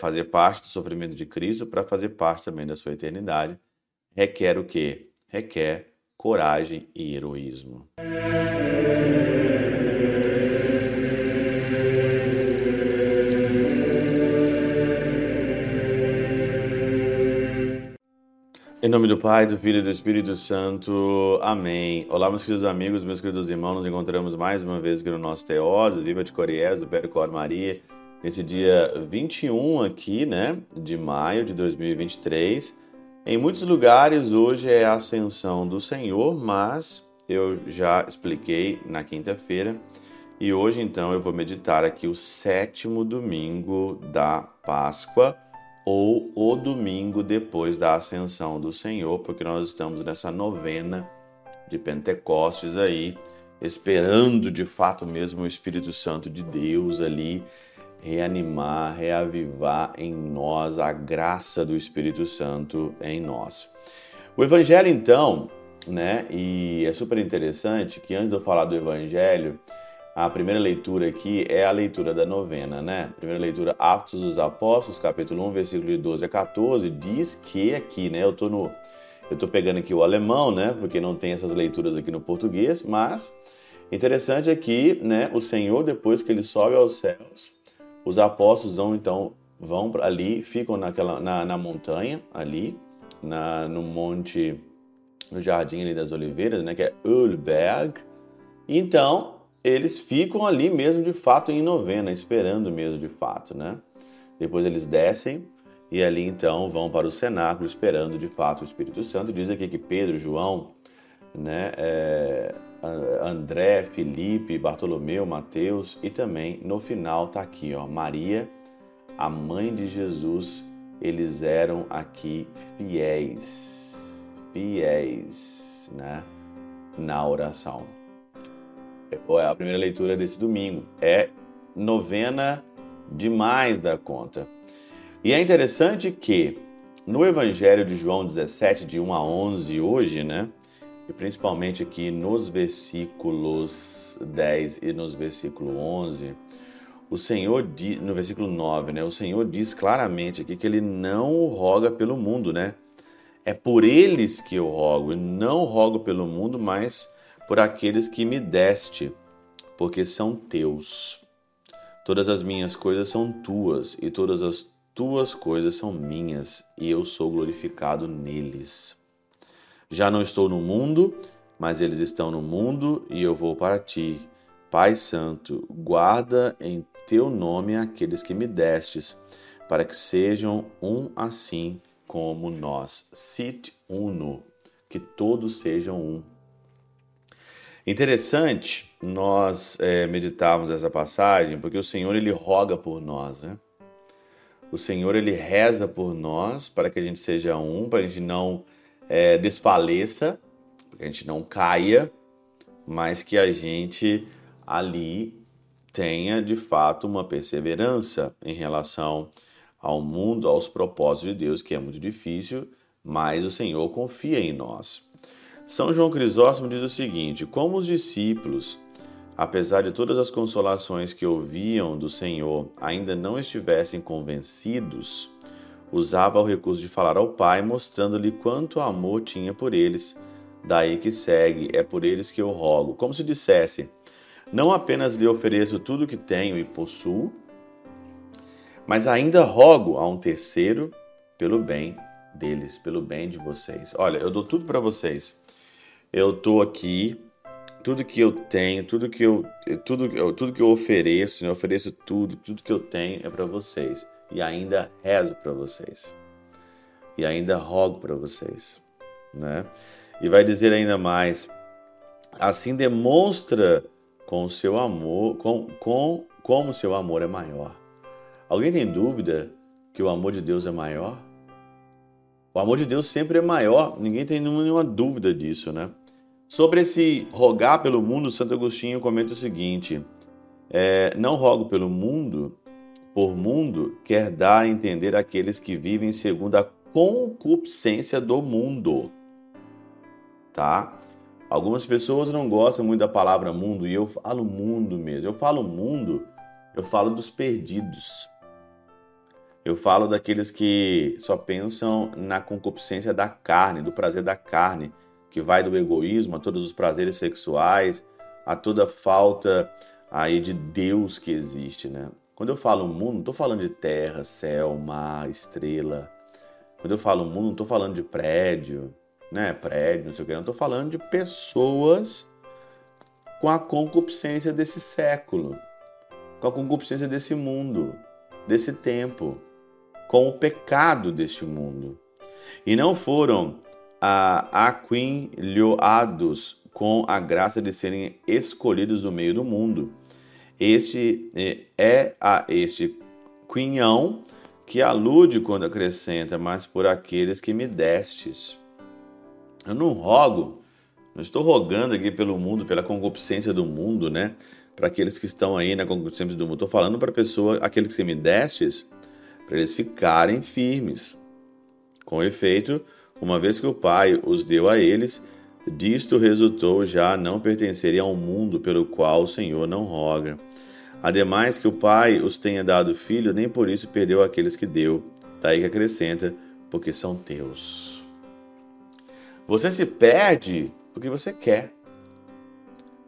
fazer parte do sofrimento de Cristo para fazer parte também da sua eternidade, requer o quê? Requer coragem e heroísmo. Em nome do Pai, do Filho e do Espírito Santo. Amém. Olá, meus queridos amigos, meus queridos irmãos. Nos encontramos mais uma vez aqui no nosso Teóso, Viva de Coriés, do Percor Maria, nesse dia 21 aqui, né, de maio de 2023. Em muitos lugares hoje é a ascensão do Senhor, mas eu já expliquei na quinta-feira e hoje então eu vou meditar aqui o sétimo domingo da Páscoa ou o domingo depois da ascensão do Senhor, porque nós estamos nessa novena de Pentecostes aí, esperando de fato mesmo o Espírito Santo de Deus ali reanimar, reavivar em nós a graça do Espírito Santo em nós. O Evangelho então, né, e é super interessante que antes de eu falar do Evangelho, a primeira leitura aqui é a leitura da novena, né? Primeira leitura, Atos dos Apóstolos, capítulo 1, versículo de 12 a 14, diz que aqui, né? Eu tô no. Eu tô pegando aqui o alemão, né? Porque não tem essas leituras aqui no português, mas interessante é que, né, o Senhor, depois que ele sobe aos céus, os apóstolos vão então vão ali, ficam naquela, na, na montanha, ali, na, no monte, no jardim ali das oliveiras, né? Que é Ölberg. Então, eles ficam ali mesmo de fato em novena, esperando mesmo de fato, né? Depois eles descem e ali então vão para o cenáculo esperando de fato o Espírito Santo. Diz aqui que Pedro, João, né, é, André, Felipe, Bartolomeu, Mateus e também no final tá aqui, ó, Maria, a mãe de Jesus, eles eram aqui fiéis, fiéis, né, na oração. É a primeira leitura desse domingo. É novena demais da conta. E é interessante que no Evangelho de João 17, de 1 a 11, hoje, né? E principalmente aqui nos versículos 10 e nos versículo 11, o Senhor, no versículo 9, né? O Senhor diz claramente aqui que ele não roga pelo mundo, né? É por eles que eu rogo, não rogo pelo mundo, mas por aqueles que me deste, porque são teus. Todas as minhas coisas são tuas, e todas as tuas coisas são minhas, e eu sou glorificado neles. Já não estou no mundo, mas eles estão no mundo, e eu vou para ti. Pai Santo, guarda em teu nome aqueles que me destes, para que sejam um assim como nós. Sit uno, que todos sejam um. Interessante nós é, meditarmos essa passagem, porque o Senhor ele roga por nós, né? O Senhor ele reza por nós para que a gente seja um, para a gente não é, desfaleça, que a gente não caia, mas que a gente ali tenha de fato uma perseverança em relação ao mundo, aos propósitos de Deus, que é muito difícil, mas o Senhor confia em nós. São João Crisóstomo diz o seguinte: Como os discípulos, apesar de todas as consolações que ouviam do Senhor, ainda não estivessem convencidos, usava o recurso de falar ao Pai, mostrando-lhe quanto amor tinha por eles. Daí que segue: É por eles que eu rogo. Como se dissesse: Não apenas lhe ofereço tudo que tenho e possuo, mas ainda rogo a um terceiro pelo bem deles, pelo bem de vocês. Olha, eu dou tudo para vocês eu tô aqui, tudo que eu tenho, tudo que eu, tudo, tudo que eu ofereço, né? eu ofereço tudo, tudo que eu tenho é para vocês e ainda rezo para vocês e ainda rogo para vocês, né? E vai dizer ainda mais, assim demonstra com seu amor, com, com como seu amor é maior. Alguém tem dúvida que o amor de Deus é maior? O amor de Deus sempre é maior, ninguém tem nenhuma dúvida disso, né? Sobre esse rogar pelo mundo, Santo Agostinho comenta o seguinte: é, não rogo pelo mundo, por mundo, quer dar a entender aqueles que vivem segundo a concupiscência do mundo. Tá? Algumas pessoas não gostam muito da palavra mundo e eu falo mundo mesmo. Eu falo mundo, eu falo dos perdidos. Eu falo daqueles que só pensam na concupiscência da carne, do prazer da carne, que vai do egoísmo a todos os prazeres sexuais, a toda falta aí de Deus que existe, né? Quando eu falo mundo, não estou falando de terra, céu, mar, estrela. Quando eu falo mundo, não estou falando de prédio, né? Prédio, não sei o que, não estou falando de pessoas com a concupiscência desse século, com a concupiscência desse mundo, desse tempo, com o pecado deste mundo. E não foram aquinhoados com a graça de serem escolhidos do meio do mundo. Este é, é a este quinhão que alude quando acrescenta, mas por aqueles que me destes. Eu não rogo, não estou rogando aqui pelo mundo, pela concupiscência do mundo, né? Para aqueles que estão aí na concupiscência do mundo. Estou falando para a pessoa, aqueles que me destes, para eles ficarem firmes. Com efeito, uma vez que o Pai os deu a eles, disto resultou já não pertencerem ao mundo pelo qual o Senhor não roga. Ademais que o Pai os tenha dado filho, nem por isso perdeu aqueles que deu. Daí que acrescenta, porque são teus. Você se perde porque você quer.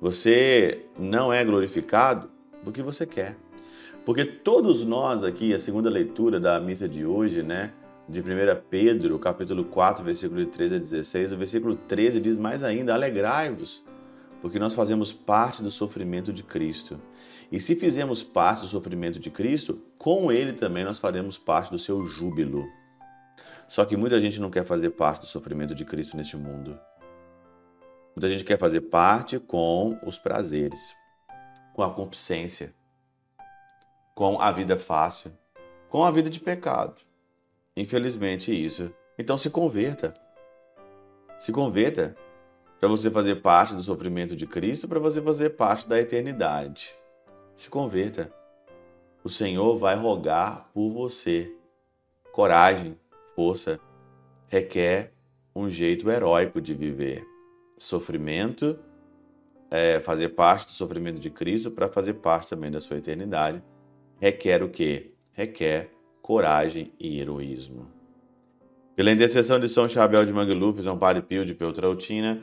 Você não é glorificado porque você quer. Porque todos nós aqui, a segunda leitura da missa de hoje, né, de 1 Pedro, capítulo 4, versículo 13 a 16, o versículo 13 diz mais ainda: alegrai-vos, porque nós fazemos parte do sofrimento de Cristo. E se fizemos parte do sofrimento de Cristo, com ele também nós faremos parte do seu júbilo. Só que muita gente não quer fazer parte do sofrimento de Cristo neste mundo. Muita gente quer fazer parte com os prazeres, com a concupiscência, com a vida fácil, com a vida de pecado. Infelizmente, isso. Então se converta. Se converta para você fazer parte do sofrimento de Cristo, para você fazer parte da eternidade. Se converta. O Senhor vai rogar por você. Coragem, força, requer um jeito heróico de viver. Sofrimento, é, fazer parte do sofrimento de Cristo para fazer parte também da sua eternidade, requer o quê? Requer coragem e heroísmo. Pela intercessão de São Chabel de Mangluf, São Padre Pio de Peltrautina,